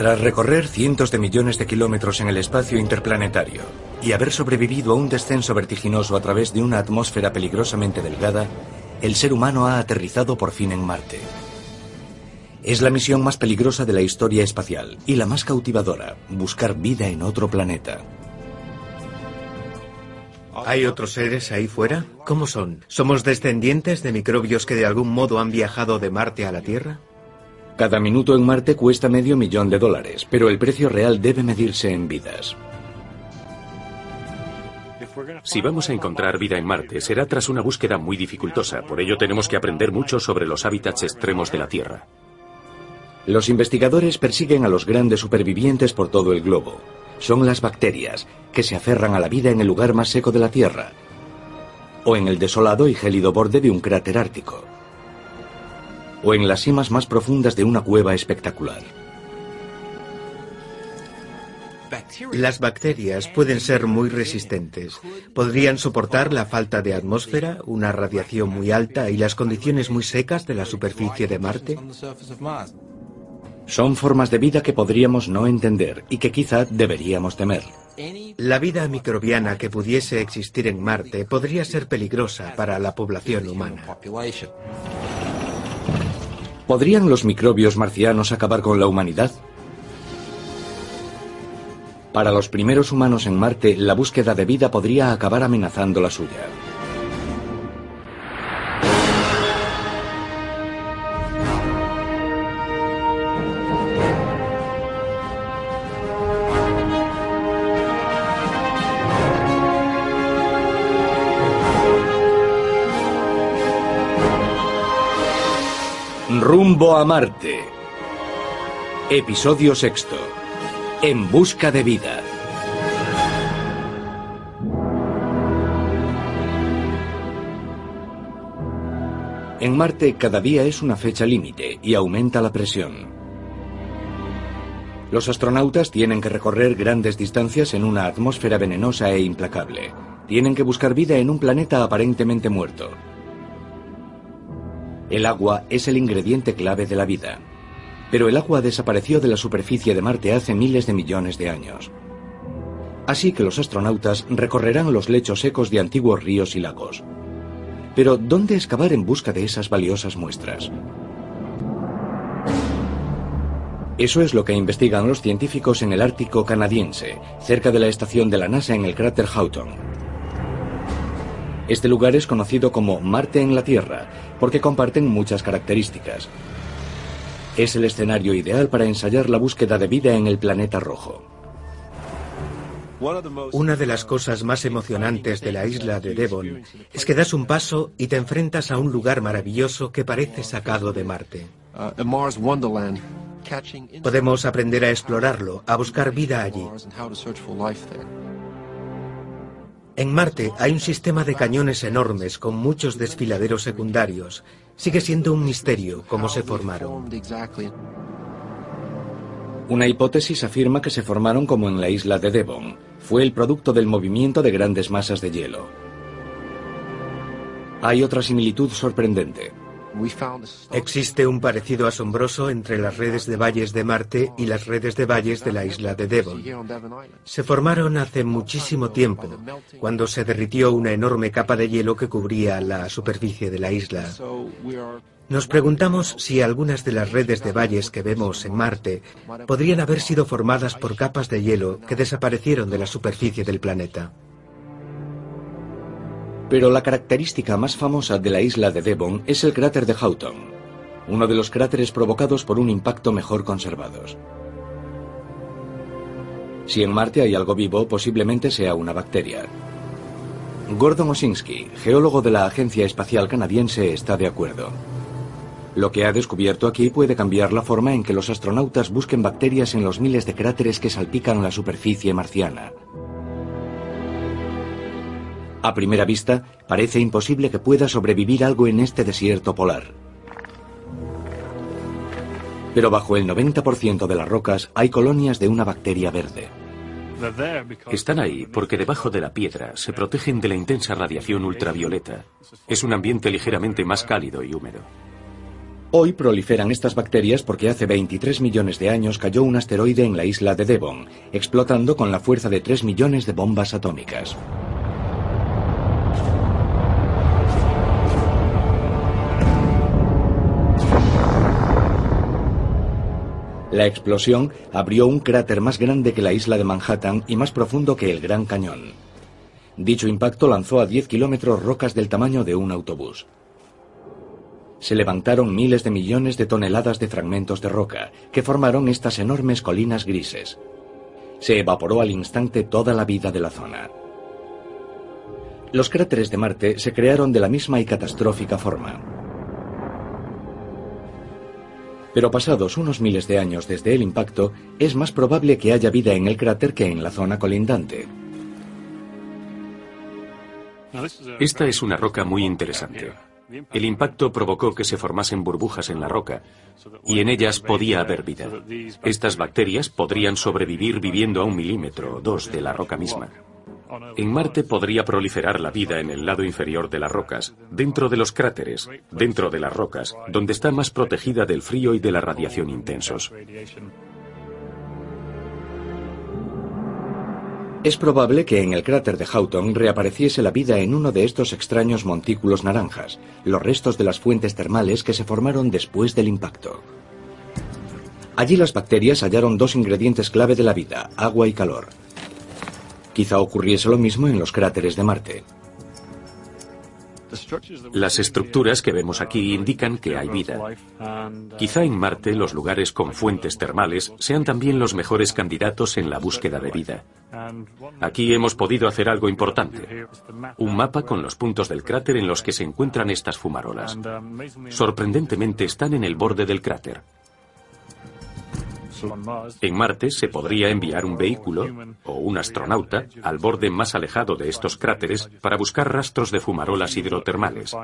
Tras recorrer cientos de millones de kilómetros en el espacio interplanetario y haber sobrevivido a un descenso vertiginoso a través de una atmósfera peligrosamente delgada, el ser humano ha aterrizado por fin en Marte. Es la misión más peligrosa de la historia espacial y la más cautivadora, buscar vida en otro planeta. ¿Hay otros seres ahí fuera? ¿Cómo son? ¿Somos descendientes de microbios que de algún modo han viajado de Marte a la Tierra? Cada minuto en Marte cuesta medio millón de dólares, pero el precio real debe medirse en vidas. Si vamos a encontrar vida en Marte, será tras una búsqueda muy dificultosa. Por ello tenemos que aprender mucho sobre los hábitats extremos de la Tierra. Los investigadores persiguen a los grandes supervivientes por todo el globo. Son las bacterias, que se aferran a la vida en el lugar más seco de la Tierra, o en el desolado y gélido borde de un cráter ártico o en las cimas más profundas de una cueva espectacular. Las bacterias pueden ser muy resistentes. Podrían soportar la falta de atmósfera, una radiación muy alta y las condiciones muy secas de la superficie de Marte. Son formas de vida que podríamos no entender y que quizá deberíamos temer. La vida microbiana que pudiese existir en Marte podría ser peligrosa para la población humana. ¿Podrían los microbios marcianos acabar con la humanidad? Para los primeros humanos en Marte, la búsqueda de vida podría acabar amenazando la suya. Rumbo a Marte. Episodio sexto. En busca de vida. En Marte cada día es una fecha límite y aumenta la presión. Los astronautas tienen que recorrer grandes distancias en una atmósfera venenosa e implacable. Tienen que buscar vida en un planeta aparentemente muerto. El agua es el ingrediente clave de la vida. Pero el agua desapareció de la superficie de Marte hace miles de millones de años. Así que los astronautas recorrerán los lechos secos de antiguos ríos y lagos. Pero ¿dónde excavar en busca de esas valiosas muestras? Eso es lo que investigan los científicos en el Ártico canadiense, cerca de la estación de la NASA en el cráter Houghton. Este lugar es conocido como Marte en la Tierra porque comparten muchas características. Es el escenario ideal para ensayar la búsqueda de vida en el planeta rojo. Una de las cosas más emocionantes de la isla de Devon es que das un paso y te enfrentas a un lugar maravilloso que parece sacado de Marte. Podemos aprender a explorarlo, a buscar vida allí. En Marte hay un sistema de cañones enormes con muchos desfiladeros secundarios. Sigue siendo un misterio cómo se formaron. Una hipótesis afirma que se formaron como en la isla de Devon. Fue el producto del movimiento de grandes masas de hielo. Hay otra similitud sorprendente. Existe un parecido asombroso entre las redes de valles de Marte y las redes de valles de la isla de Devon. Se formaron hace muchísimo tiempo, cuando se derritió una enorme capa de hielo que cubría la superficie de la isla. Nos preguntamos si algunas de las redes de valles que vemos en Marte podrían haber sido formadas por capas de hielo que desaparecieron de la superficie del planeta. Pero la característica más famosa de la isla de Devon es el cráter de Houghton, uno de los cráteres provocados por un impacto mejor conservados. Si en Marte hay algo vivo, posiblemente sea una bacteria. Gordon Osinski, geólogo de la Agencia Espacial Canadiense, está de acuerdo. Lo que ha descubierto aquí puede cambiar la forma en que los astronautas busquen bacterias en los miles de cráteres que salpican la superficie marciana. A primera vista, parece imposible que pueda sobrevivir algo en este desierto polar. Pero bajo el 90% de las rocas hay colonias de una bacteria verde. Están ahí porque debajo de la piedra se protegen de la intensa radiación ultravioleta. Es un ambiente ligeramente más cálido y húmedo. Hoy proliferan estas bacterias porque hace 23 millones de años cayó un asteroide en la isla de Devon, explotando con la fuerza de 3 millones de bombas atómicas. La explosión abrió un cráter más grande que la isla de Manhattan y más profundo que el Gran Cañón. Dicho impacto lanzó a 10 kilómetros rocas del tamaño de un autobús. Se levantaron miles de millones de toneladas de fragmentos de roca, que formaron estas enormes colinas grises. Se evaporó al instante toda la vida de la zona. Los cráteres de Marte se crearon de la misma y catastrófica forma. Pero pasados unos miles de años desde el impacto, es más probable que haya vida en el cráter que en la zona colindante. Esta es una roca muy interesante. El impacto provocó que se formasen burbujas en la roca y en ellas podía haber vida. Estas bacterias podrían sobrevivir viviendo a un milímetro o dos de la roca misma. En Marte podría proliferar la vida en el lado inferior de las rocas, dentro de los cráteres, dentro de las rocas, donde está más protegida del frío y de la radiación intensos. Es probable que en el cráter de Houghton reapareciese la vida en uno de estos extraños montículos naranjas, los restos de las fuentes termales que se formaron después del impacto. Allí las bacterias hallaron dos ingredientes clave de la vida, agua y calor. Quizá ocurriese lo mismo en los cráteres de Marte. Las estructuras que vemos aquí indican que hay vida. Quizá en Marte los lugares con fuentes termales sean también los mejores candidatos en la búsqueda de vida. Aquí hemos podido hacer algo importante. Un mapa con los puntos del cráter en los que se encuentran estas fumarolas. Sorprendentemente están en el borde del cráter. En Marte se podría enviar un vehículo o un astronauta al borde más alejado de estos cráteres para buscar rastros de fumarolas hidrotermales.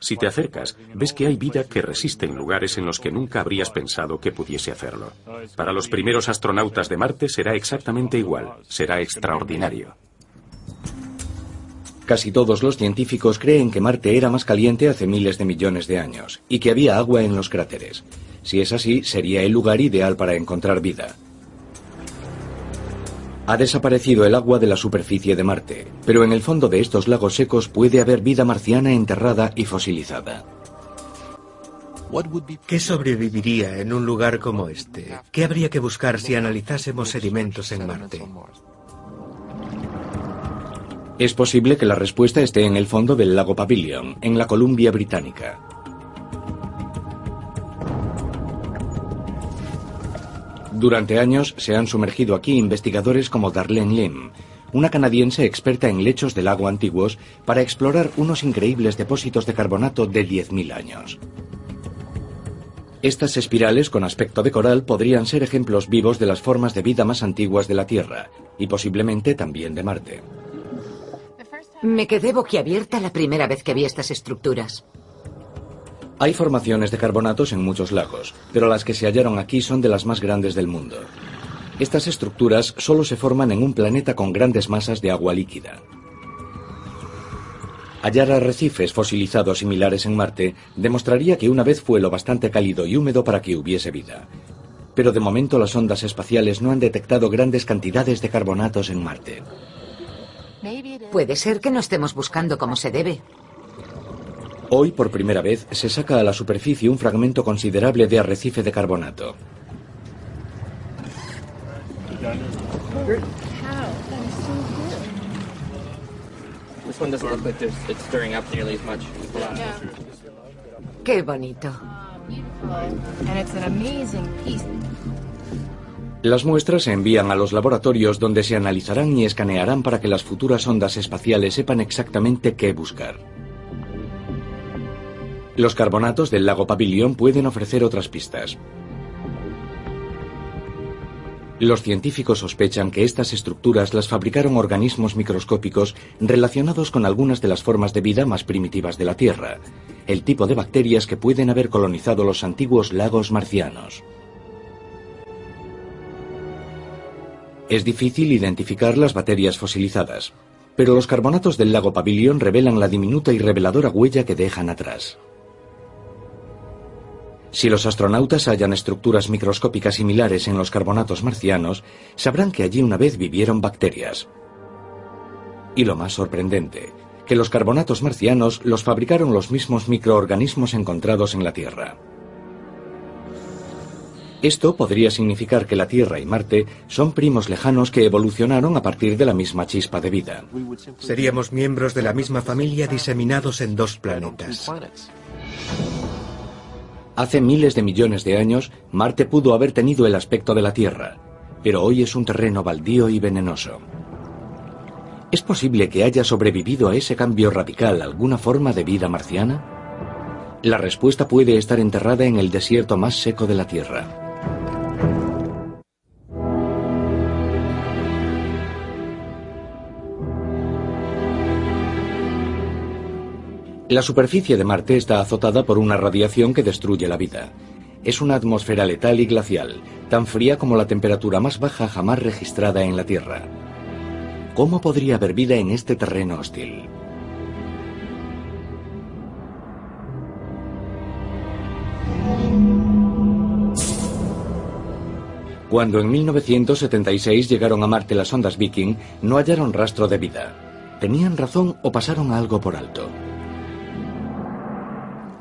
Si te acercas, ves que hay vida que resiste en lugares en los que nunca habrías pensado que pudiese hacerlo. Para los primeros astronautas de Marte será exactamente igual, será extraordinario. Casi todos los científicos creen que Marte era más caliente hace miles de millones de años y que había agua en los cráteres. Si es así, sería el lugar ideal para encontrar vida. Ha desaparecido el agua de la superficie de Marte, pero en el fondo de estos lagos secos puede haber vida marciana enterrada y fosilizada. ¿Qué sobreviviría en un lugar como este? ¿Qué habría que buscar si analizásemos sedimentos en Marte? Es posible que la respuesta esté en el fondo del lago Papillion, en la Columbia Británica. Durante años se han sumergido aquí investigadores como Darlene Lim, una canadiense experta en lechos de lago antiguos, para explorar unos increíbles depósitos de carbonato de 10.000 años. Estas espirales con aspecto de coral podrían ser ejemplos vivos de las formas de vida más antiguas de la Tierra, y posiblemente también de Marte. Me quedé boquiabierta la primera vez que vi estas estructuras. Hay formaciones de carbonatos en muchos lagos, pero las que se hallaron aquí son de las más grandes del mundo. Estas estructuras solo se forman en un planeta con grandes masas de agua líquida. Hallar arrecifes fosilizados similares en Marte demostraría que una vez fue lo bastante cálido y húmedo para que hubiese vida. Pero de momento las ondas espaciales no han detectado grandes cantidades de carbonatos en Marte. Puede ser que no estemos buscando como se debe. Hoy, por primera vez, se saca a la superficie un fragmento considerable de arrecife de carbonato. Qué bonito. Las muestras se envían a los laboratorios donde se analizarán y escanearán para que las futuras ondas espaciales sepan exactamente qué buscar. Los carbonatos del lago Pavilión pueden ofrecer otras pistas. Los científicos sospechan que estas estructuras las fabricaron organismos microscópicos relacionados con algunas de las formas de vida más primitivas de la Tierra, el tipo de bacterias que pueden haber colonizado los antiguos lagos marcianos. Es difícil identificar las baterías fosilizadas, pero los carbonatos del lago Pavilion revelan la diminuta y reveladora huella que dejan atrás. Si los astronautas hallan estructuras microscópicas similares en los carbonatos marcianos, sabrán que allí una vez vivieron bacterias. Y lo más sorprendente, que los carbonatos marcianos los fabricaron los mismos microorganismos encontrados en la Tierra. Esto podría significar que la Tierra y Marte son primos lejanos que evolucionaron a partir de la misma chispa de vida. Seríamos miembros de la misma familia diseminados en dos planetas. Hace miles de millones de años, Marte pudo haber tenido el aspecto de la Tierra, pero hoy es un terreno baldío y venenoso. ¿Es posible que haya sobrevivido a ese cambio radical alguna forma de vida marciana? La respuesta puede estar enterrada en el desierto más seco de la Tierra. La superficie de Marte está azotada por una radiación que destruye la vida. Es una atmósfera letal y glacial, tan fría como la temperatura más baja jamás registrada en la Tierra. ¿Cómo podría haber vida en este terreno hostil? Cuando en 1976 llegaron a Marte las ondas Viking, no hallaron rastro de vida. ¿Tenían razón o pasaron algo por alto?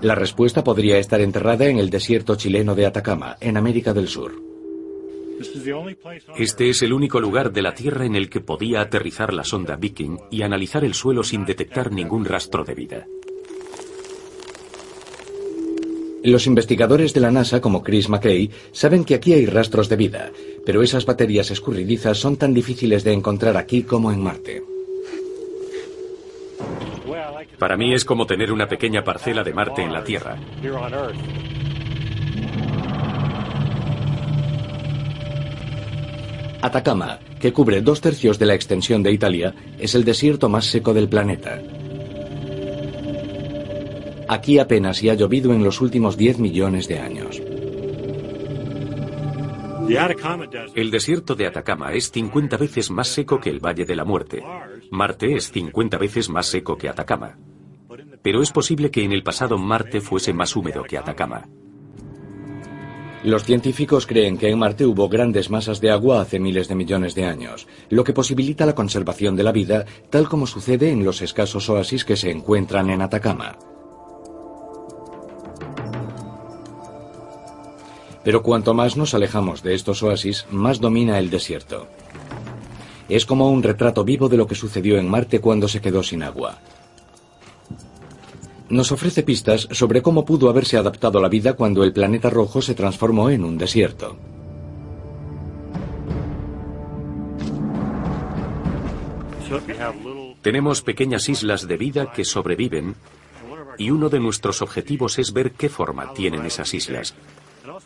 La respuesta podría estar enterrada en el desierto chileno de Atacama, en América del Sur. Este es el único lugar de la Tierra en el que podía aterrizar la sonda Viking y analizar el suelo sin detectar ningún rastro de vida. Los investigadores de la NASA, como Chris McKay, saben que aquí hay rastros de vida, pero esas baterías escurridizas son tan difíciles de encontrar aquí como en Marte. Para mí es como tener una pequeña parcela de Marte en la Tierra. Atacama, que cubre dos tercios de la extensión de Italia, es el desierto más seco del planeta. Aquí apenas si ha llovido en los últimos 10 millones de años. El desierto de Atacama es 50 veces más seco que el Valle de la Muerte. Marte es 50 veces más seco que Atacama. Pero es posible que en el pasado Marte fuese más húmedo que Atacama. Los científicos creen que en Marte hubo grandes masas de agua hace miles de millones de años, lo que posibilita la conservación de la vida, tal como sucede en los escasos oasis que se encuentran en Atacama. Pero cuanto más nos alejamos de estos oasis, más domina el desierto. Es como un retrato vivo de lo que sucedió en Marte cuando se quedó sin agua nos ofrece pistas sobre cómo pudo haberse adaptado la vida cuando el planeta rojo se transformó en un desierto. Tenemos pequeñas islas de vida que sobreviven y uno de nuestros objetivos es ver qué forma tienen esas islas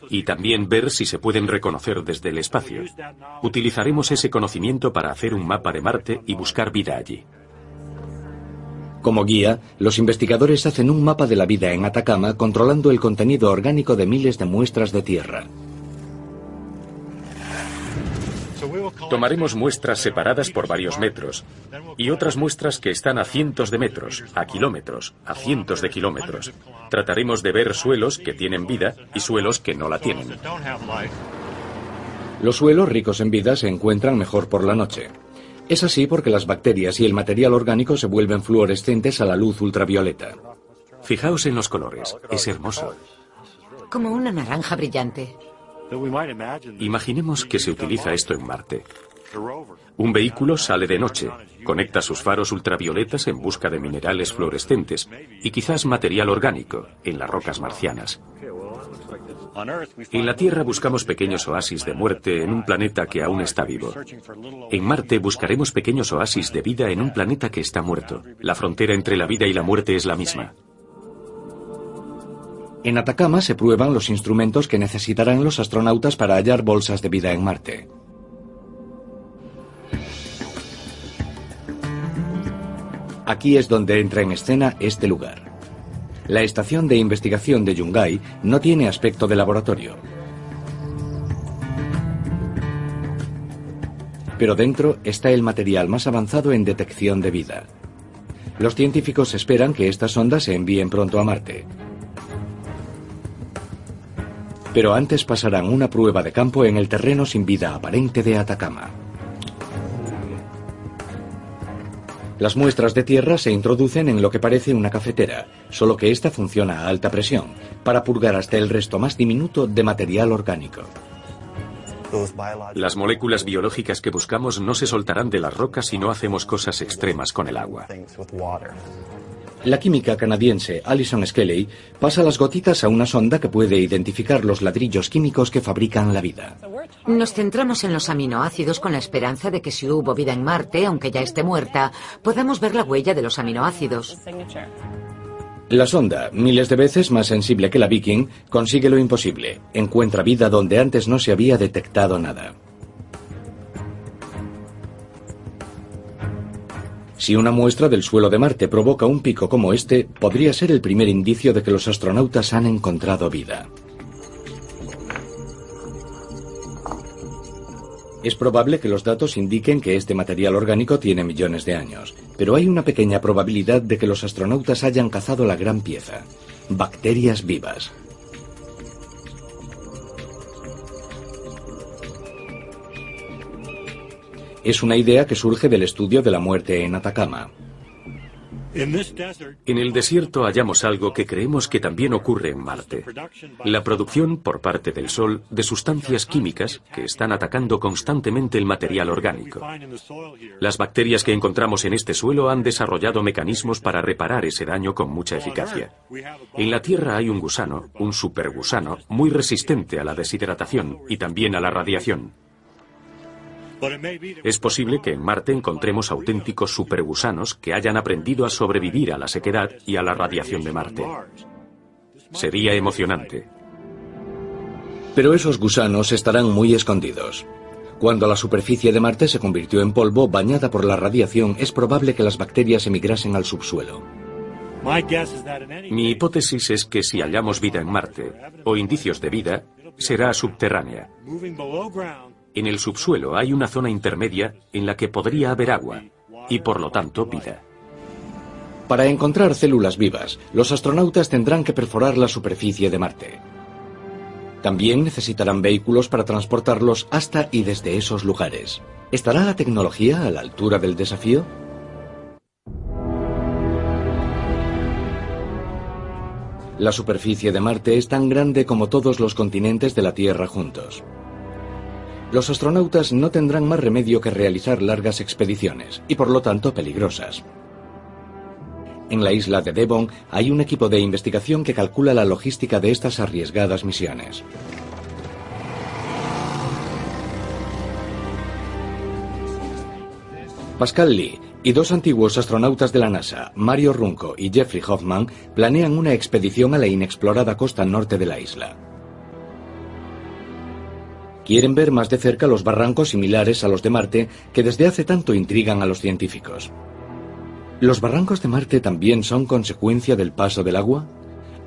y también ver si se pueden reconocer desde el espacio. Utilizaremos ese conocimiento para hacer un mapa de Marte y buscar vida allí. Como guía, los investigadores hacen un mapa de la vida en Atacama controlando el contenido orgánico de miles de muestras de tierra. Tomaremos muestras separadas por varios metros y otras muestras que están a cientos de metros, a kilómetros, a cientos de kilómetros. Trataremos de ver suelos que tienen vida y suelos que no la tienen. Los suelos ricos en vida se encuentran mejor por la noche. Es así porque las bacterias y el material orgánico se vuelven fluorescentes a la luz ultravioleta. Fijaos en los colores, es hermoso. Como una naranja brillante. Imaginemos que se utiliza esto en Marte. Un vehículo sale de noche, conecta sus faros ultravioletas en busca de minerales fluorescentes y quizás material orgánico en las rocas marcianas. En la Tierra buscamos pequeños oasis de muerte en un planeta que aún está vivo. En Marte buscaremos pequeños oasis de vida en un planeta que está muerto. La frontera entre la vida y la muerte es la misma. En Atacama se prueban los instrumentos que necesitarán los astronautas para hallar bolsas de vida en Marte. Aquí es donde entra en escena este lugar. La estación de investigación de Yungay no tiene aspecto de laboratorio. pero dentro está el material más avanzado en detección de vida. Los científicos esperan que estas sondas se envíen pronto a Marte. Pero antes pasarán una prueba de campo en el terreno sin vida aparente de Atacama. Las muestras de tierra se introducen en lo que parece una cafetera, solo que esta funciona a alta presión, para purgar hasta el resto más diminuto de material orgánico. Las moléculas biológicas que buscamos no se soltarán de las rocas si no hacemos cosas extremas con el agua. La química canadiense Alison Skelly pasa las gotitas a una sonda que puede identificar los ladrillos químicos que fabrican la vida. Nos centramos en los aminoácidos con la esperanza de que si hubo vida en Marte, aunque ya esté muerta, podamos ver la huella de los aminoácidos. La sonda, miles de veces más sensible que la Viking, consigue lo imposible. Encuentra vida donde antes no se había detectado nada. Si una muestra del suelo de Marte provoca un pico como este, podría ser el primer indicio de que los astronautas han encontrado vida. Es probable que los datos indiquen que este material orgánico tiene millones de años, pero hay una pequeña probabilidad de que los astronautas hayan cazado la gran pieza, bacterias vivas. Es una idea que surge del estudio de la muerte en Atacama. En el desierto hallamos algo que creemos que también ocurre en Marte. La producción por parte del Sol de sustancias químicas que están atacando constantemente el material orgánico. Las bacterias que encontramos en este suelo han desarrollado mecanismos para reparar ese daño con mucha eficacia. En la Tierra hay un gusano, un supergusano, muy resistente a la deshidratación y también a la radiación. Es posible que en Marte encontremos auténticos supergusanos que hayan aprendido a sobrevivir a la sequedad y a la radiación de Marte. Sería emocionante. Pero esos gusanos estarán muy escondidos. Cuando la superficie de Marte se convirtió en polvo bañada por la radiación, es probable que las bacterias emigrasen al subsuelo. Mi hipótesis es que si hallamos vida en Marte, o indicios de vida, será subterránea. En el subsuelo hay una zona intermedia en la que podría haber agua y por lo tanto vida. Para encontrar células vivas, los astronautas tendrán que perforar la superficie de Marte. También necesitarán vehículos para transportarlos hasta y desde esos lugares. ¿Estará la tecnología a la altura del desafío? La superficie de Marte es tan grande como todos los continentes de la Tierra juntos los astronautas no tendrán más remedio que realizar largas expediciones y por lo tanto peligrosas. En la isla de Devon hay un equipo de investigación que calcula la logística de estas arriesgadas misiones. Pascal Lee y dos antiguos astronautas de la NASA, Mario Runco y Jeffrey Hoffman, planean una expedición a la inexplorada costa norte de la isla. Quieren ver más de cerca los barrancos similares a los de Marte que desde hace tanto intrigan a los científicos. ¿Los barrancos de Marte también son consecuencia del paso del agua?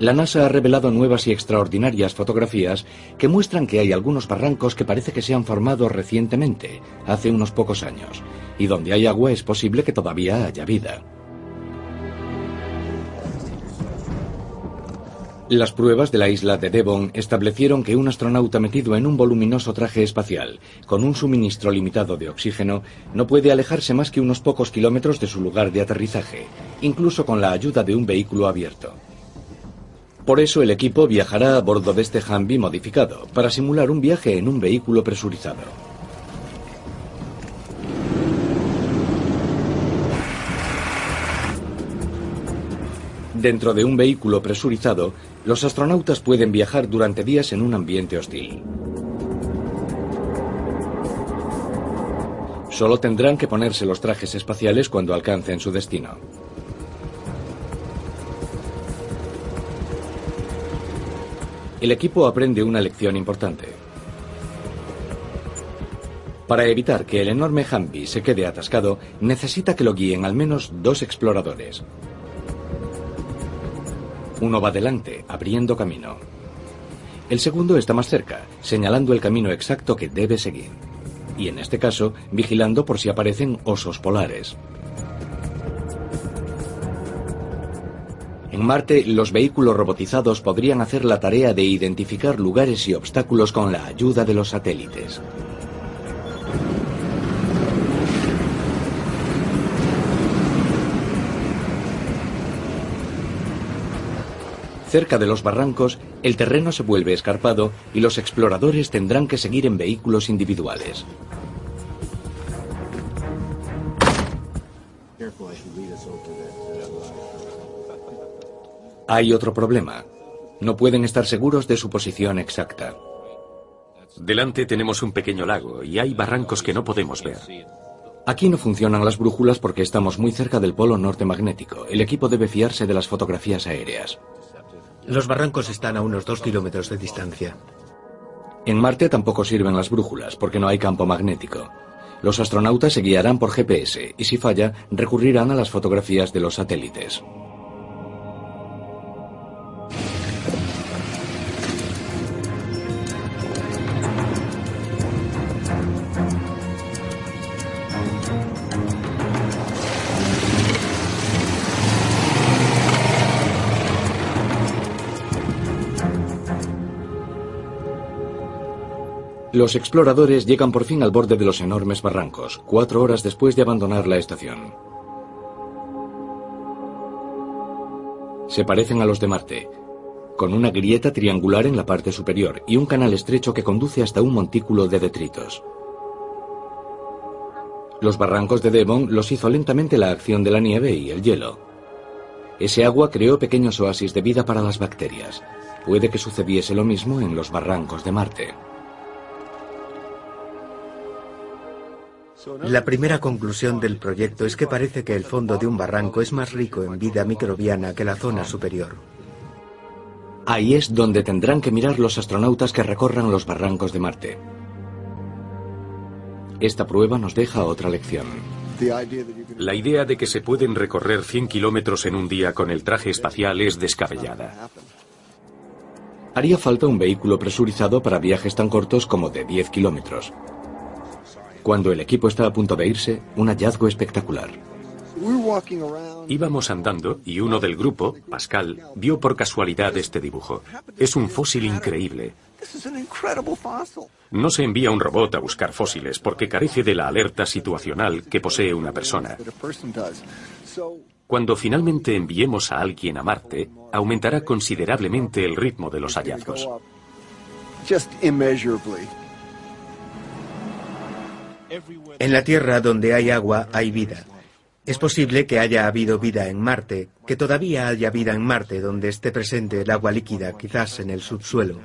La NASA ha revelado nuevas y extraordinarias fotografías que muestran que hay algunos barrancos que parece que se han formado recientemente, hace unos pocos años, y donde hay agua es posible que todavía haya vida. Las pruebas de la isla de Devon establecieron que un astronauta metido en un voluminoso traje espacial, con un suministro limitado de oxígeno, no puede alejarse más que unos pocos kilómetros de su lugar de aterrizaje, incluso con la ayuda de un vehículo abierto. Por eso el equipo viajará a bordo de este Humvee modificado, para simular un viaje en un vehículo presurizado. Dentro de un vehículo presurizado, los astronautas pueden viajar durante días en un ambiente hostil. Solo tendrán que ponerse los trajes espaciales cuando alcancen su destino. El equipo aprende una lección importante. Para evitar que el enorme Humvee se quede atascado, necesita que lo guíen al menos dos exploradores. Uno va delante, abriendo camino. El segundo está más cerca, señalando el camino exacto que debe seguir. y en este caso vigilando por si aparecen osos polares. En Marte, los vehículos robotizados podrían hacer la tarea de identificar lugares y obstáculos con la ayuda de los satélites. Cerca de los barrancos, el terreno se vuelve escarpado y los exploradores tendrán que seguir en vehículos individuales. Hay otro problema. No pueden estar seguros de su posición exacta. Delante tenemos un pequeño lago y hay barrancos que no podemos ver. Aquí no funcionan las brújulas porque estamos muy cerca del polo norte magnético. El equipo debe fiarse de las fotografías aéreas. Los barrancos están a unos dos kilómetros de distancia. En Marte tampoco sirven las brújulas porque no hay campo magnético. Los astronautas se guiarán por GPS y si falla recurrirán a las fotografías de los satélites. Los exploradores llegan por fin al borde de los enormes barrancos, cuatro horas después de abandonar la estación. Se parecen a los de Marte, con una grieta triangular en la parte superior y un canal estrecho que conduce hasta un montículo de detritos. Los barrancos de Devon los hizo lentamente la acción de la nieve y el hielo. Ese agua creó pequeños oasis de vida para las bacterias. Puede que sucediese lo mismo en los barrancos de Marte. La primera conclusión del proyecto es que parece que el fondo de un barranco es más rico en vida microbiana que la zona superior. Ahí es donde tendrán que mirar los astronautas que recorran los barrancos de Marte. Esta prueba nos deja otra lección. La idea de que se pueden recorrer 100 kilómetros en un día con el traje espacial es descabellada. Haría falta un vehículo presurizado para viajes tan cortos como de 10 kilómetros. Cuando el equipo está a punto de irse, un hallazgo espectacular. Íbamos andando y uno del grupo, Pascal, vio por casualidad este dibujo. Es un fósil increíble. No se envía un robot a buscar fósiles porque carece de la alerta situacional que posee una persona. Cuando finalmente enviemos a alguien a Marte, aumentará considerablemente el ritmo de los hallazgos. En la Tierra donde hay agua hay vida. Es posible que haya habido vida en Marte, que todavía haya vida en Marte donde esté presente el agua líquida, quizás en el subsuelo.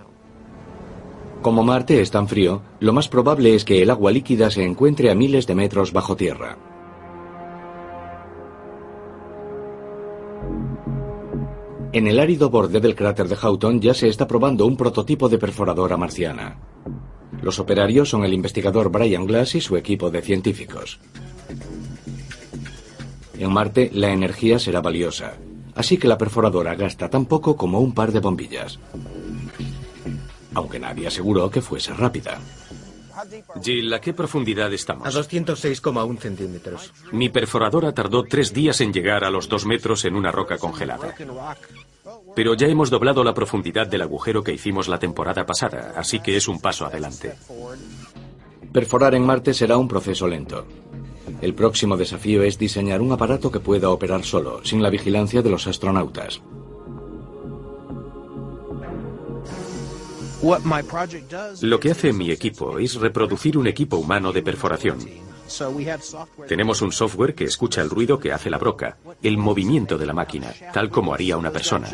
Como Marte es tan frío, lo más probable es que el agua líquida se encuentre a miles de metros bajo tierra. En el árido borde del cráter de Houghton ya se está probando un prototipo de perforadora marciana. Los operarios son el investigador Brian Glass y su equipo de científicos. En Marte la energía será valiosa, así que la perforadora gasta tan poco como un par de bombillas. Aunque nadie aseguró que fuese rápida. Jill, ¿a qué profundidad estamos? A 206,1 centímetros. Mi perforadora tardó tres días en llegar a los dos metros en una roca congelada. Pero ya hemos doblado la profundidad del agujero que hicimos la temporada pasada, así que es un paso adelante. Perforar en Marte será un proceso lento. El próximo desafío es diseñar un aparato que pueda operar solo, sin la vigilancia de los astronautas. Lo que hace mi equipo es reproducir un equipo humano de perforación. Tenemos un software que escucha el ruido que hace la broca, el movimiento de la máquina, tal como haría una persona.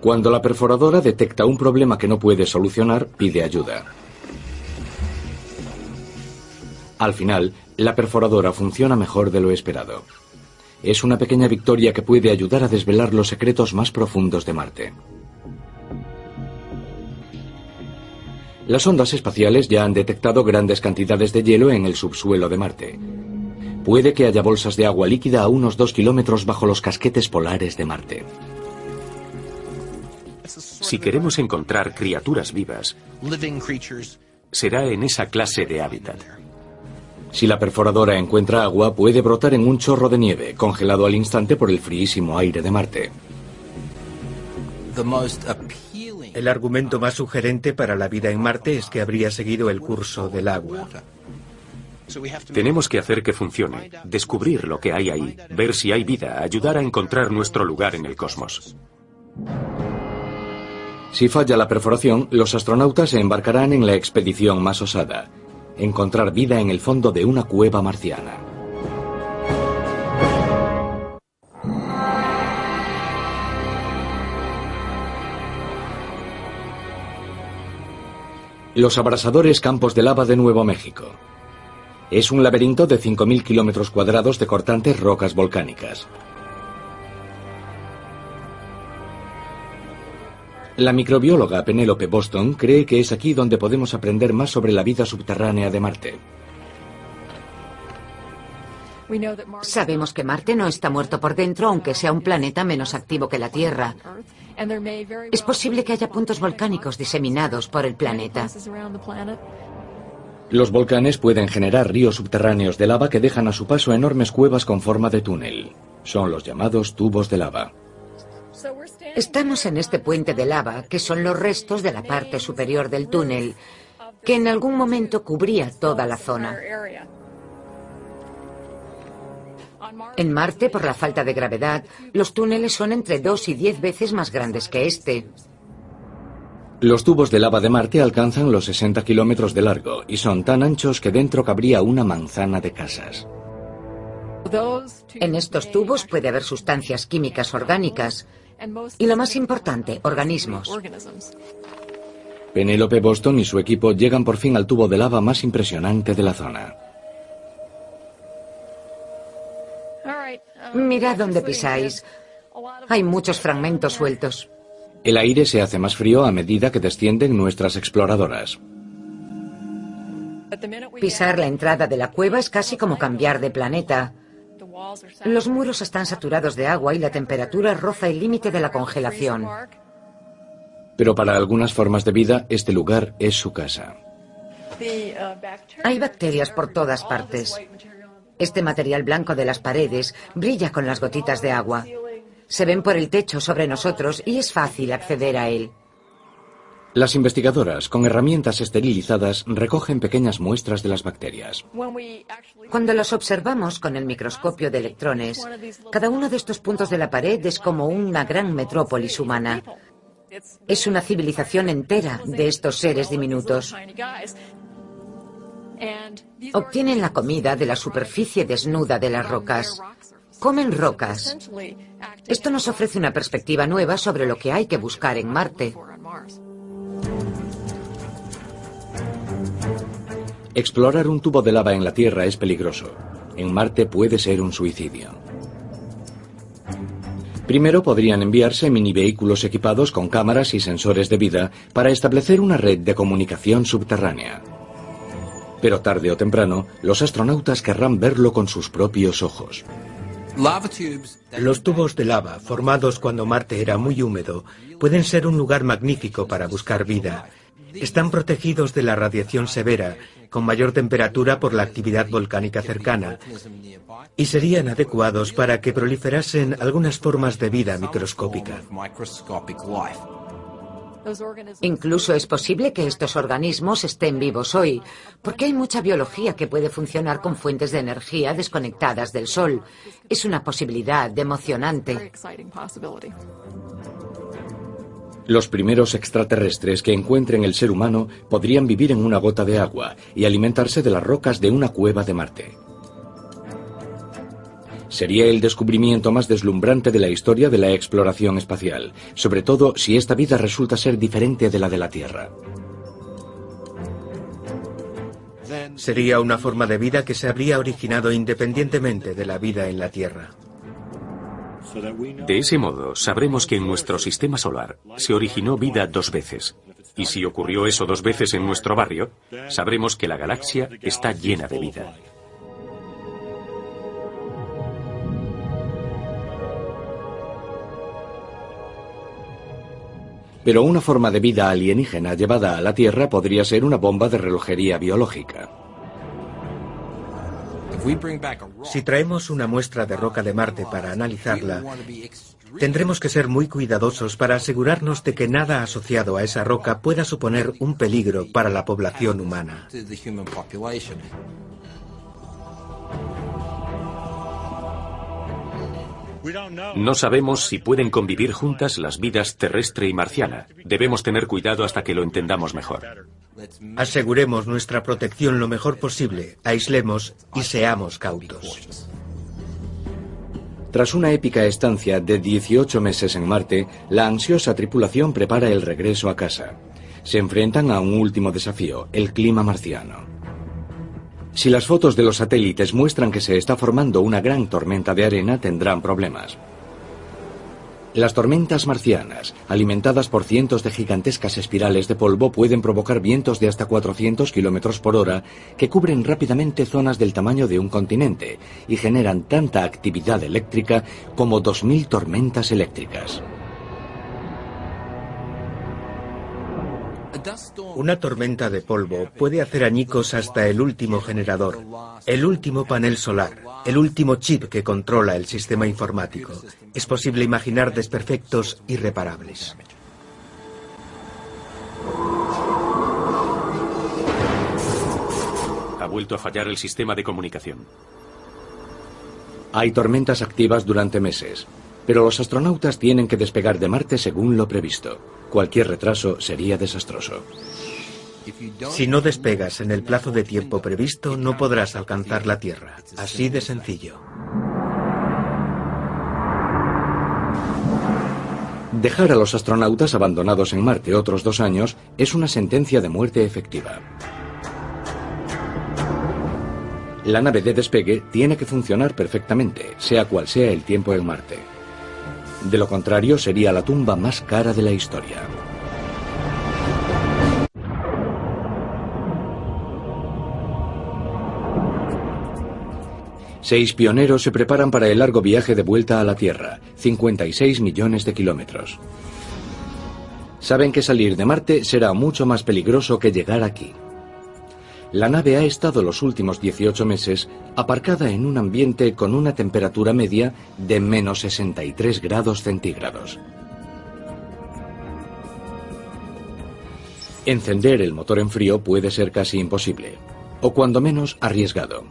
Cuando la perforadora detecta un problema que no puede solucionar, pide ayuda. Al final, la perforadora funciona mejor de lo esperado. Es una pequeña victoria que puede ayudar a desvelar los secretos más profundos de Marte. Las ondas espaciales ya han detectado grandes cantidades de hielo en el subsuelo de Marte. Puede que haya bolsas de agua líquida a unos dos kilómetros bajo los casquetes polares de Marte. Si queremos encontrar criaturas vivas, será en esa clase de hábitat. Si la perforadora encuentra agua, puede brotar en un chorro de nieve, congelado al instante por el fríísimo aire de Marte. El argumento más sugerente para la vida en Marte es que habría seguido el curso del agua. Tenemos que hacer que funcione, descubrir lo que hay ahí, ver si hay vida, ayudar a encontrar nuestro lugar en el cosmos. Si falla la perforación, los astronautas se embarcarán en la expedición más osada, encontrar vida en el fondo de una cueva marciana. Los abrasadores campos de lava de Nuevo México. Es un laberinto de 5.000 kilómetros cuadrados de cortantes rocas volcánicas. La microbióloga Penélope Boston cree que es aquí donde podemos aprender más sobre la vida subterránea de Marte. Sabemos que Marte no está muerto por dentro, aunque sea un planeta menos activo que la Tierra. Es posible que haya puntos volcánicos diseminados por el planeta. Los volcanes pueden generar ríos subterráneos de lava que dejan a su paso enormes cuevas con forma de túnel. Son los llamados tubos de lava. Estamos en este puente de lava, que son los restos de la parte superior del túnel, que en algún momento cubría toda la zona. En Marte, por la falta de gravedad, los túneles son entre dos y diez veces más grandes que este. Los tubos de lava de Marte alcanzan los 60 kilómetros de largo y son tan anchos que dentro cabría una manzana de casas. En estos tubos puede haber sustancias químicas orgánicas y lo más importante, organismos. Penélope Boston y su equipo llegan por fin al tubo de lava más impresionante de la zona. Mirad dónde pisáis. Hay muchos fragmentos sueltos. El aire se hace más frío a medida que descienden nuestras exploradoras. Pisar la entrada de la cueva es casi como cambiar de planeta. Los muros están saturados de agua y la temperatura roza el límite de la congelación. Pero para algunas formas de vida, este lugar es su casa. Hay bacterias por todas partes. Este material blanco de las paredes brilla con las gotitas de agua. Se ven por el techo sobre nosotros y es fácil acceder a él. Las investigadoras, con herramientas esterilizadas, recogen pequeñas muestras de las bacterias. Cuando los observamos con el microscopio de electrones, cada uno de estos puntos de la pared es como una gran metrópolis humana. Es una civilización entera de estos seres diminutos. Obtienen la comida de la superficie desnuda de las rocas. Comen rocas. Esto nos ofrece una perspectiva nueva sobre lo que hay que buscar en Marte. Explorar un tubo de lava en la Tierra es peligroso. En Marte puede ser un suicidio. Primero podrían enviarse mini vehículos equipados con cámaras y sensores de vida para establecer una red de comunicación subterránea. Pero tarde o temprano, los astronautas querrán verlo con sus propios ojos. Los tubos de lava, formados cuando Marte era muy húmedo, pueden ser un lugar magnífico para buscar vida. Están protegidos de la radiación severa con mayor temperatura por la actividad volcánica cercana y serían adecuados para que proliferasen algunas formas de vida microscópica. Incluso es posible que estos organismos estén vivos hoy, porque hay mucha biología que puede funcionar con fuentes de energía desconectadas del Sol. Es una posibilidad emocionante. Los primeros extraterrestres que encuentren el ser humano podrían vivir en una gota de agua y alimentarse de las rocas de una cueva de Marte. Sería el descubrimiento más deslumbrante de la historia de la exploración espacial, sobre todo si esta vida resulta ser diferente de la de la Tierra. Sería una forma de vida que se habría originado independientemente de la vida en la Tierra. De ese modo, sabremos que en nuestro sistema solar se originó vida dos veces. Y si ocurrió eso dos veces en nuestro barrio, sabremos que la galaxia está llena de vida. Pero una forma de vida alienígena llevada a la Tierra podría ser una bomba de relojería biológica. Si traemos una muestra de roca de Marte para analizarla, tendremos que ser muy cuidadosos para asegurarnos de que nada asociado a esa roca pueda suponer un peligro para la población humana. No sabemos si pueden convivir juntas las vidas terrestre y marciana. Debemos tener cuidado hasta que lo entendamos mejor. Aseguremos nuestra protección lo mejor posible, aislemos y seamos cautos. Tras una épica estancia de 18 meses en Marte, la ansiosa tripulación prepara el regreso a casa. Se enfrentan a un último desafío, el clima marciano. Si las fotos de los satélites muestran que se está formando una gran tormenta de arena, tendrán problemas. Las tormentas marcianas, alimentadas por cientos de gigantescas espirales de polvo, pueden provocar vientos de hasta 400 kilómetros por hora que cubren rápidamente zonas del tamaño de un continente y generan tanta actividad eléctrica como 2.000 tormentas eléctricas. Una tormenta de polvo puede hacer añicos hasta el último generador, el último panel solar, el último chip que controla el sistema informático. Es posible imaginar desperfectos irreparables. Ha vuelto a fallar el sistema de comunicación. Hay tormentas activas durante meses, pero los astronautas tienen que despegar de Marte según lo previsto. Cualquier retraso sería desastroso. Si no despegas en el plazo de tiempo previsto, no podrás alcanzar la Tierra. Así de sencillo. Dejar a los astronautas abandonados en Marte otros dos años es una sentencia de muerte efectiva. La nave de despegue tiene que funcionar perfectamente, sea cual sea el tiempo en Marte. De lo contrario, sería la tumba más cara de la historia. Seis pioneros se preparan para el largo viaje de vuelta a la Tierra, 56 millones de kilómetros. Saben que salir de Marte será mucho más peligroso que llegar aquí. La nave ha estado los últimos 18 meses aparcada en un ambiente con una temperatura media de menos 63 grados centígrados. Encender el motor en frío puede ser casi imposible, o cuando menos arriesgado.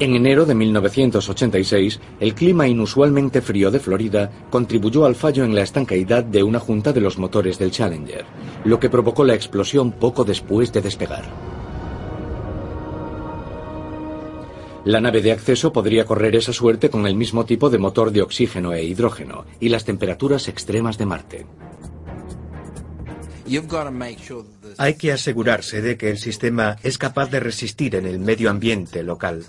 En enero de 1986, el clima inusualmente frío de Florida contribuyó al fallo en la estancaidad de una junta de los motores del Challenger, lo que provocó la explosión poco después de despegar. La nave de acceso podría correr esa suerte con el mismo tipo de motor de oxígeno e hidrógeno y las temperaturas extremas de Marte. Hay que asegurarse de que el sistema es capaz de resistir en el medio ambiente local.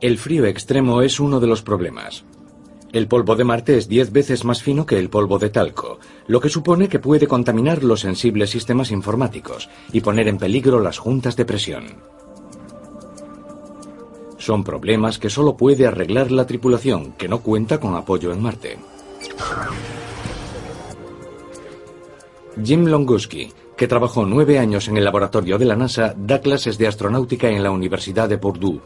El frío extremo es uno de los problemas. El polvo de Marte es 10 veces más fino que el polvo de talco, lo que supone que puede contaminar los sensibles sistemas informáticos y poner en peligro las juntas de presión. Son problemas que solo puede arreglar la tripulación, que no cuenta con apoyo en Marte. Jim Longuski, que trabajó nueve años en el laboratorio de la NASA, da clases de astronáutica en la Universidad de Purdue.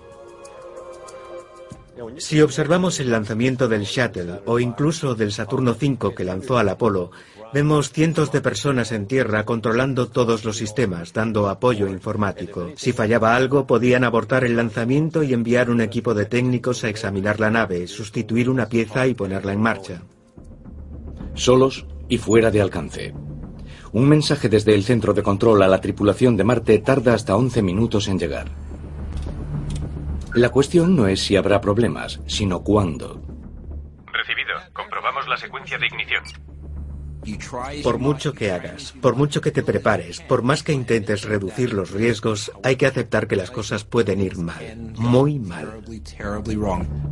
Si observamos el lanzamiento del Shuttle o incluso del Saturno V que lanzó al Apolo, Vemos cientos de personas en tierra controlando todos los sistemas, dando apoyo informático. Si fallaba algo, podían abortar el lanzamiento y enviar un equipo de técnicos a examinar la nave, sustituir una pieza y ponerla en marcha. Solos y fuera de alcance. Un mensaje desde el centro de control a la tripulación de Marte tarda hasta 11 minutos en llegar. La cuestión no es si habrá problemas, sino cuándo. Recibido. Comprobamos la secuencia de ignición. Por mucho que hagas, por mucho que te prepares, por más que intentes reducir los riesgos, hay que aceptar que las cosas pueden ir mal, muy mal.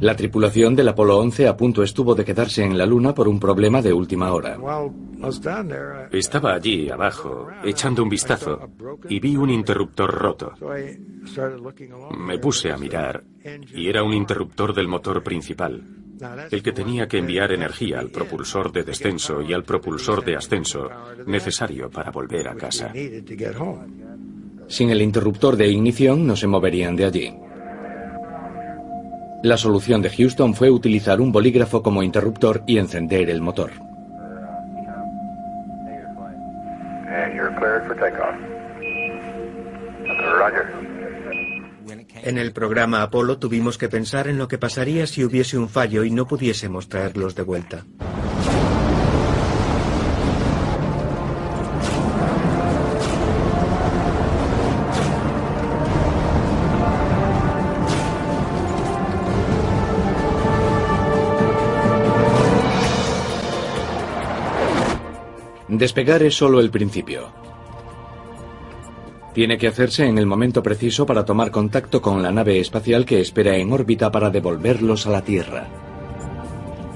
La tripulación del Apolo 11 a punto estuvo de quedarse en la Luna por un problema de última hora. Estaba allí abajo, echando un vistazo, y vi un interruptor roto. Me puse a mirar, y era un interruptor del motor principal el que tenía que enviar energía al propulsor de descenso y al propulsor de ascenso necesario para volver a casa. Sin el interruptor de ignición no se moverían de allí. La solución de Houston fue utilizar un bolígrafo como interruptor y encender el motor. En el programa Apolo tuvimos que pensar en lo que pasaría si hubiese un fallo y no pudiésemos traerlos de vuelta. Despegar es solo el principio. Tiene que hacerse en el momento preciso para tomar contacto con la nave espacial que espera en órbita para devolverlos a la Tierra.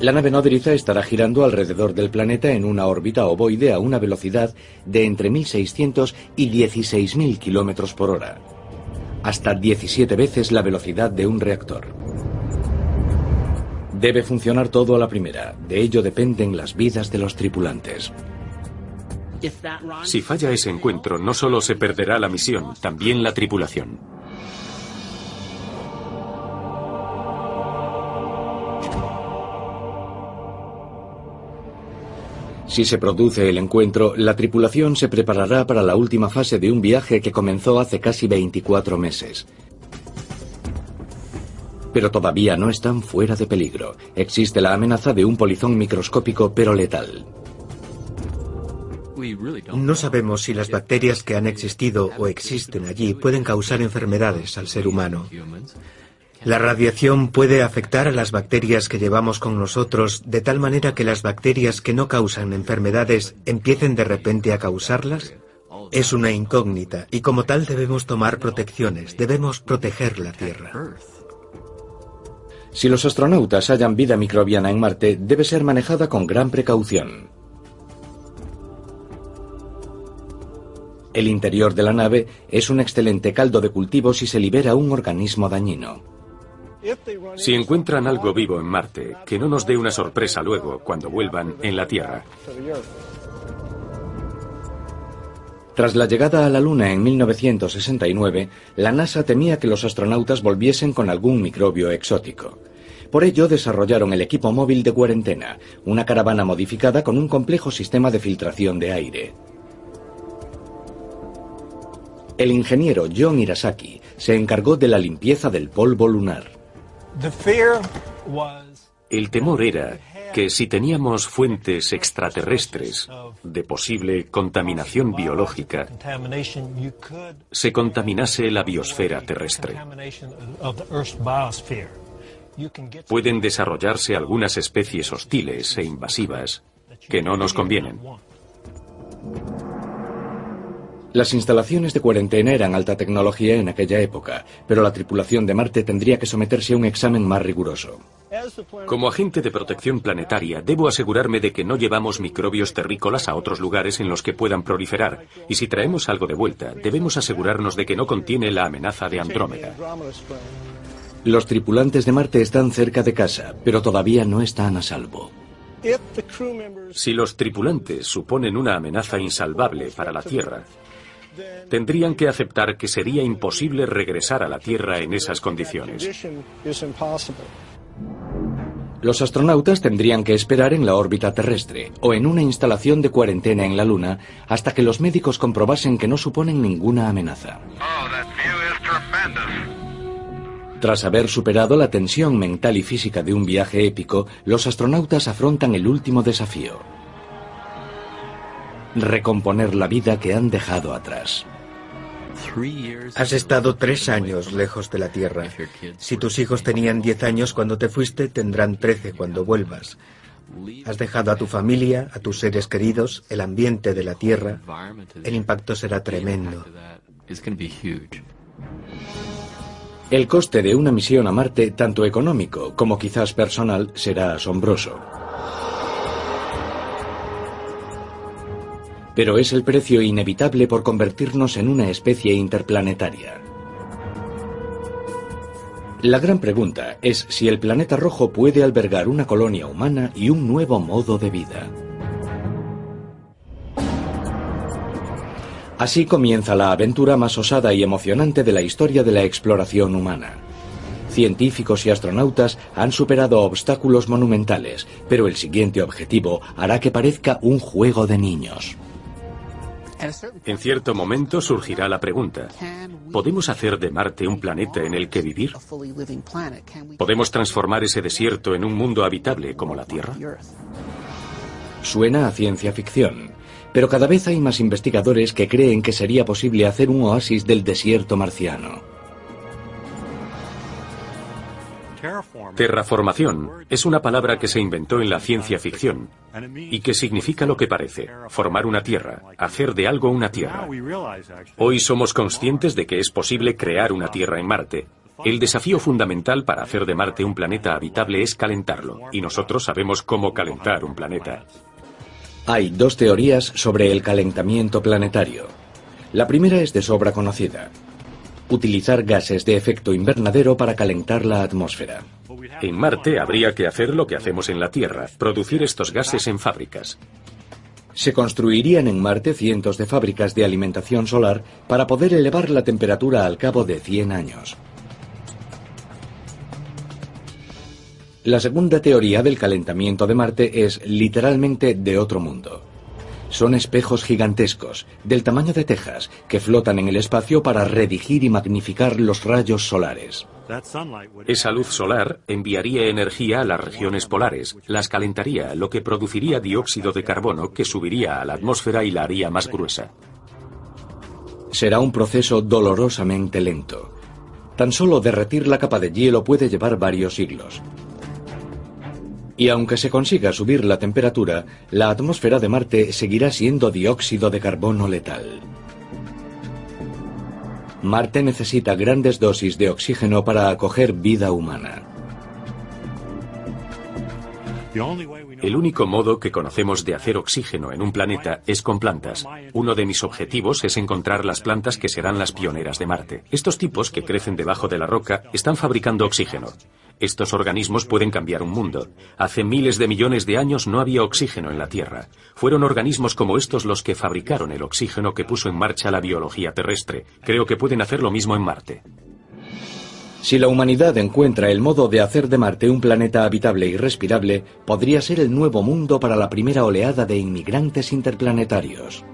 La nave nodriza estará girando alrededor del planeta en una órbita ovoide a una velocidad de entre 1.600 y 16.000 kilómetros por hora, hasta 17 veces la velocidad de un reactor. Debe funcionar todo a la primera, de ello dependen las vidas de los tripulantes. Si falla ese encuentro, no solo se perderá la misión, también la tripulación. Si se produce el encuentro, la tripulación se preparará para la última fase de un viaje que comenzó hace casi 24 meses. Pero todavía no están fuera de peligro. Existe la amenaza de un polizón microscópico pero letal. No sabemos si las bacterias que han existido o existen allí pueden causar enfermedades al ser humano. La radiación puede afectar a las bacterias que llevamos con nosotros de tal manera que las bacterias que no causan enfermedades empiecen de repente a causarlas. Es una incógnita y como tal debemos tomar protecciones, debemos proteger la Tierra. Si los astronautas hallan vida microbiana en Marte, debe ser manejada con gran precaución. El interior de la nave es un excelente caldo de cultivo si se libera un organismo dañino. Si encuentran algo vivo en Marte, que no nos dé una sorpresa luego cuando vuelvan en la Tierra. Tras la llegada a la Luna en 1969, la NASA temía que los astronautas volviesen con algún microbio exótico. Por ello desarrollaron el equipo móvil de cuarentena, una caravana modificada con un complejo sistema de filtración de aire. El ingeniero John Irasaki se encargó de la limpieza del polvo lunar. El temor era que si teníamos fuentes extraterrestres de posible contaminación biológica, se contaminase la biosfera terrestre. Pueden desarrollarse algunas especies hostiles e invasivas que no nos convienen. Las instalaciones de cuarentena eran alta tecnología en aquella época, pero la tripulación de Marte tendría que someterse a un examen más riguroso. Como agente de protección planetaria, debo asegurarme de que no llevamos microbios terrícolas a otros lugares en los que puedan proliferar, y si traemos algo de vuelta, debemos asegurarnos de que no contiene la amenaza de Andrómeda. Los tripulantes de Marte están cerca de casa, pero todavía no están a salvo. Si los tripulantes suponen una amenaza insalvable para la Tierra, tendrían que aceptar que sería imposible regresar a la Tierra en esas condiciones. Los astronautas tendrían que esperar en la órbita terrestre o en una instalación de cuarentena en la Luna hasta que los médicos comprobasen que no suponen ninguna amenaza. Tras haber superado la tensión mental y física de un viaje épico, los astronautas afrontan el último desafío recomponer la vida que han dejado atrás. Has estado tres años lejos de la Tierra. Si tus hijos tenían diez años cuando te fuiste, tendrán trece cuando vuelvas. Has dejado a tu familia, a tus seres queridos, el ambiente de la Tierra. El impacto será tremendo. El coste de una misión a Marte, tanto económico como quizás personal, será asombroso. Pero es el precio inevitable por convertirnos en una especie interplanetaria. La gran pregunta es si el planeta rojo puede albergar una colonia humana y un nuevo modo de vida. Así comienza la aventura más osada y emocionante de la historia de la exploración humana. Científicos y astronautas han superado obstáculos monumentales, pero el siguiente objetivo hará que parezca un juego de niños. En cierto momento surgirá la pregunta, ¿podemos hacer de Marte un planeta en el que vivir? ¿Podemos transformar ese desierto en un mundo habitable como la Tierra? Suena a ciencia ficción, pero cada vez hay más investigadores que creen que sería posible hacer un oasis del desierto marciano. Terraformación es una palabra que se inventó en la ciencia ficción y que significa lo que parece, formar una tierra, hacer de algo una tierra. Hoy somos conscientes de que es posible crear una tierra en Marte. El desafío fundamental para hacer de Marte un planeta habitable es calentarlo, y nosotros sabemos cómo calentar un planeta. Hay dos teorías sobre el calentamiento planetario. La primera es de sobra conocida. Utilizar gases de efecto invernadero para calentar la atmósfera. En Marte habría que hacer lo que hacemos en la Tierra, producir estos gases en fábricas. Se construirían en Marte cientos de fábricas de alimentación solar para poder elevar la temperatura al cabo de 100 años. La segunda teoría del calentamiento de Marte es literalmente de otro mundo. Son espejos gigantescos, del tamaño de Texas, que flotan en el espacio para redigir y magnificar los rayos solares. Esa luz solar enviaría energía a las regiones polares, las calentaría, lo que produciría dióxido de carbono que subiría a la atmósfera y la haría más gruesa. Será un proceso dolorosamente lento. Tan solo derretir la capa de hielo puede llevar varios siglos. Y aunque se consiga subir la temperatura, la atmósfera de Marte seguirá siendo dióxido de carbono letal. Marte necesita grandes dosis de oxígeno para acoger vida humana. El único modo que conocemos de hacer oxígeno en un planeta es con plantas. Uno de mis objetivos es encontrar las plantas que serán las pioneras de Marte. Estos tipos que crecen debajo de la roca están fabricando oxígeno. Estos organismos pueden cambiar un mundo. Hace miles de millones de años no había oxígeno en la Tierra. Fueron organismos como estos los que fabricaron el oxígeno que puso en marcha la biología terrestre. Creo que pueden hacer lo mismo en Marte. Si la humanidad encuentra el modo de hacer de Marte un planeta habitable y respirable, podría ser el nuevo mundo para la primera oleada de inmigrantes interplanetarios.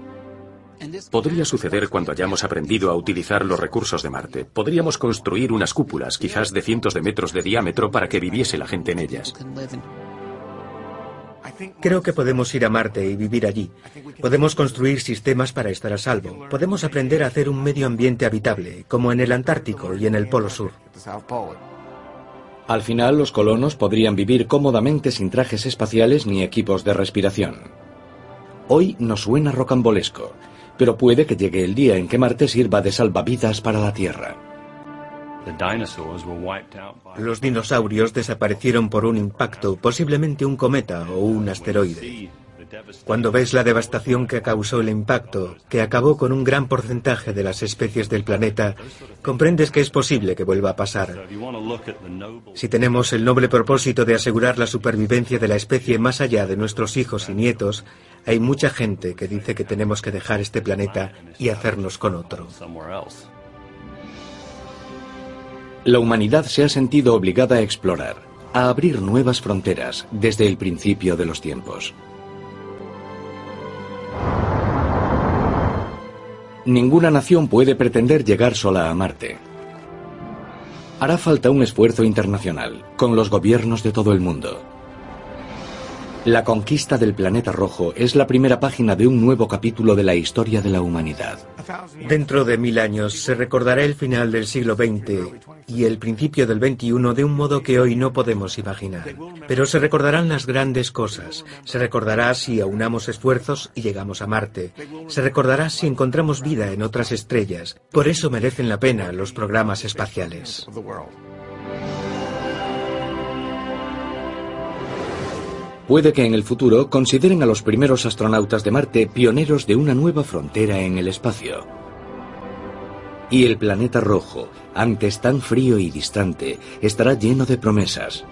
Podría suceder cuando hayamos aprendido a utilizar los recursos de Marte. Podríamos construir unas cúpulas, quizás de cientos de metros de diámetro, para que viviese la gente en ellas. Creo que podemos ir a Marte y vivir allí. Podemos construir sistemas para estar a salvo. Podemos aprender a hacer un medio ambiente habitable, como en el Antártico y en el Polo Sur. Al final, los colonos podrían vivir cómodamente sin trajes espaciales ni equipos de respiración. Hoy nos suena rocambolesco, pero puede que llegue el día en que Marte sirva de salvavidas para la Tierra. Los dinosaurios desaparecieron por un impacto, posiblemente un cometa o un asteroide. Cuando ves la devastación que causó el impacto, que acabó con un gran porcentaje de las especies del planeta, comprendes que es posible que vuelva a pasar. Si tenemos el noble propósito de asegurar la supervivencia de la especie más allá de nuestros hijos y nietos, hay mucha gente que dice que tenemos que dejar este planeta y hacernos con otro. La humanidad se ha sentido obligada a explorar, a abrir nuevas fronteras desde el principio de los tiempos. Ninguna nación puede pretender llegar sola a Marte. Hará falta un esfuerzo internacional, con los gobiernos de todo el mundo. La conquista del planeta rojo es la primera página de un nuevo capítulo de la historia de la humanidad. Dentro de mil años se recordará el final del siglo XX y el principio del XXI de un modo que hoy no podemos imaginar. Pero se recordarán las grandes cosas. Se recordará si aunamos esfuerzos y llegamos a Marte. Se recordará si encontramos vida en otras estrellas. Por eso merecen la pena los programas espaciales. Puede que en el futuro consideren a los primeros astronautas de Marte pioneros de una nueva frontera en el espacio. Y el planeta rojo, antes tan frío y distante, estará lleno de promesas.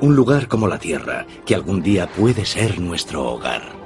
Un lugar como la Tierra, que algún día puede ser nuestro hogar.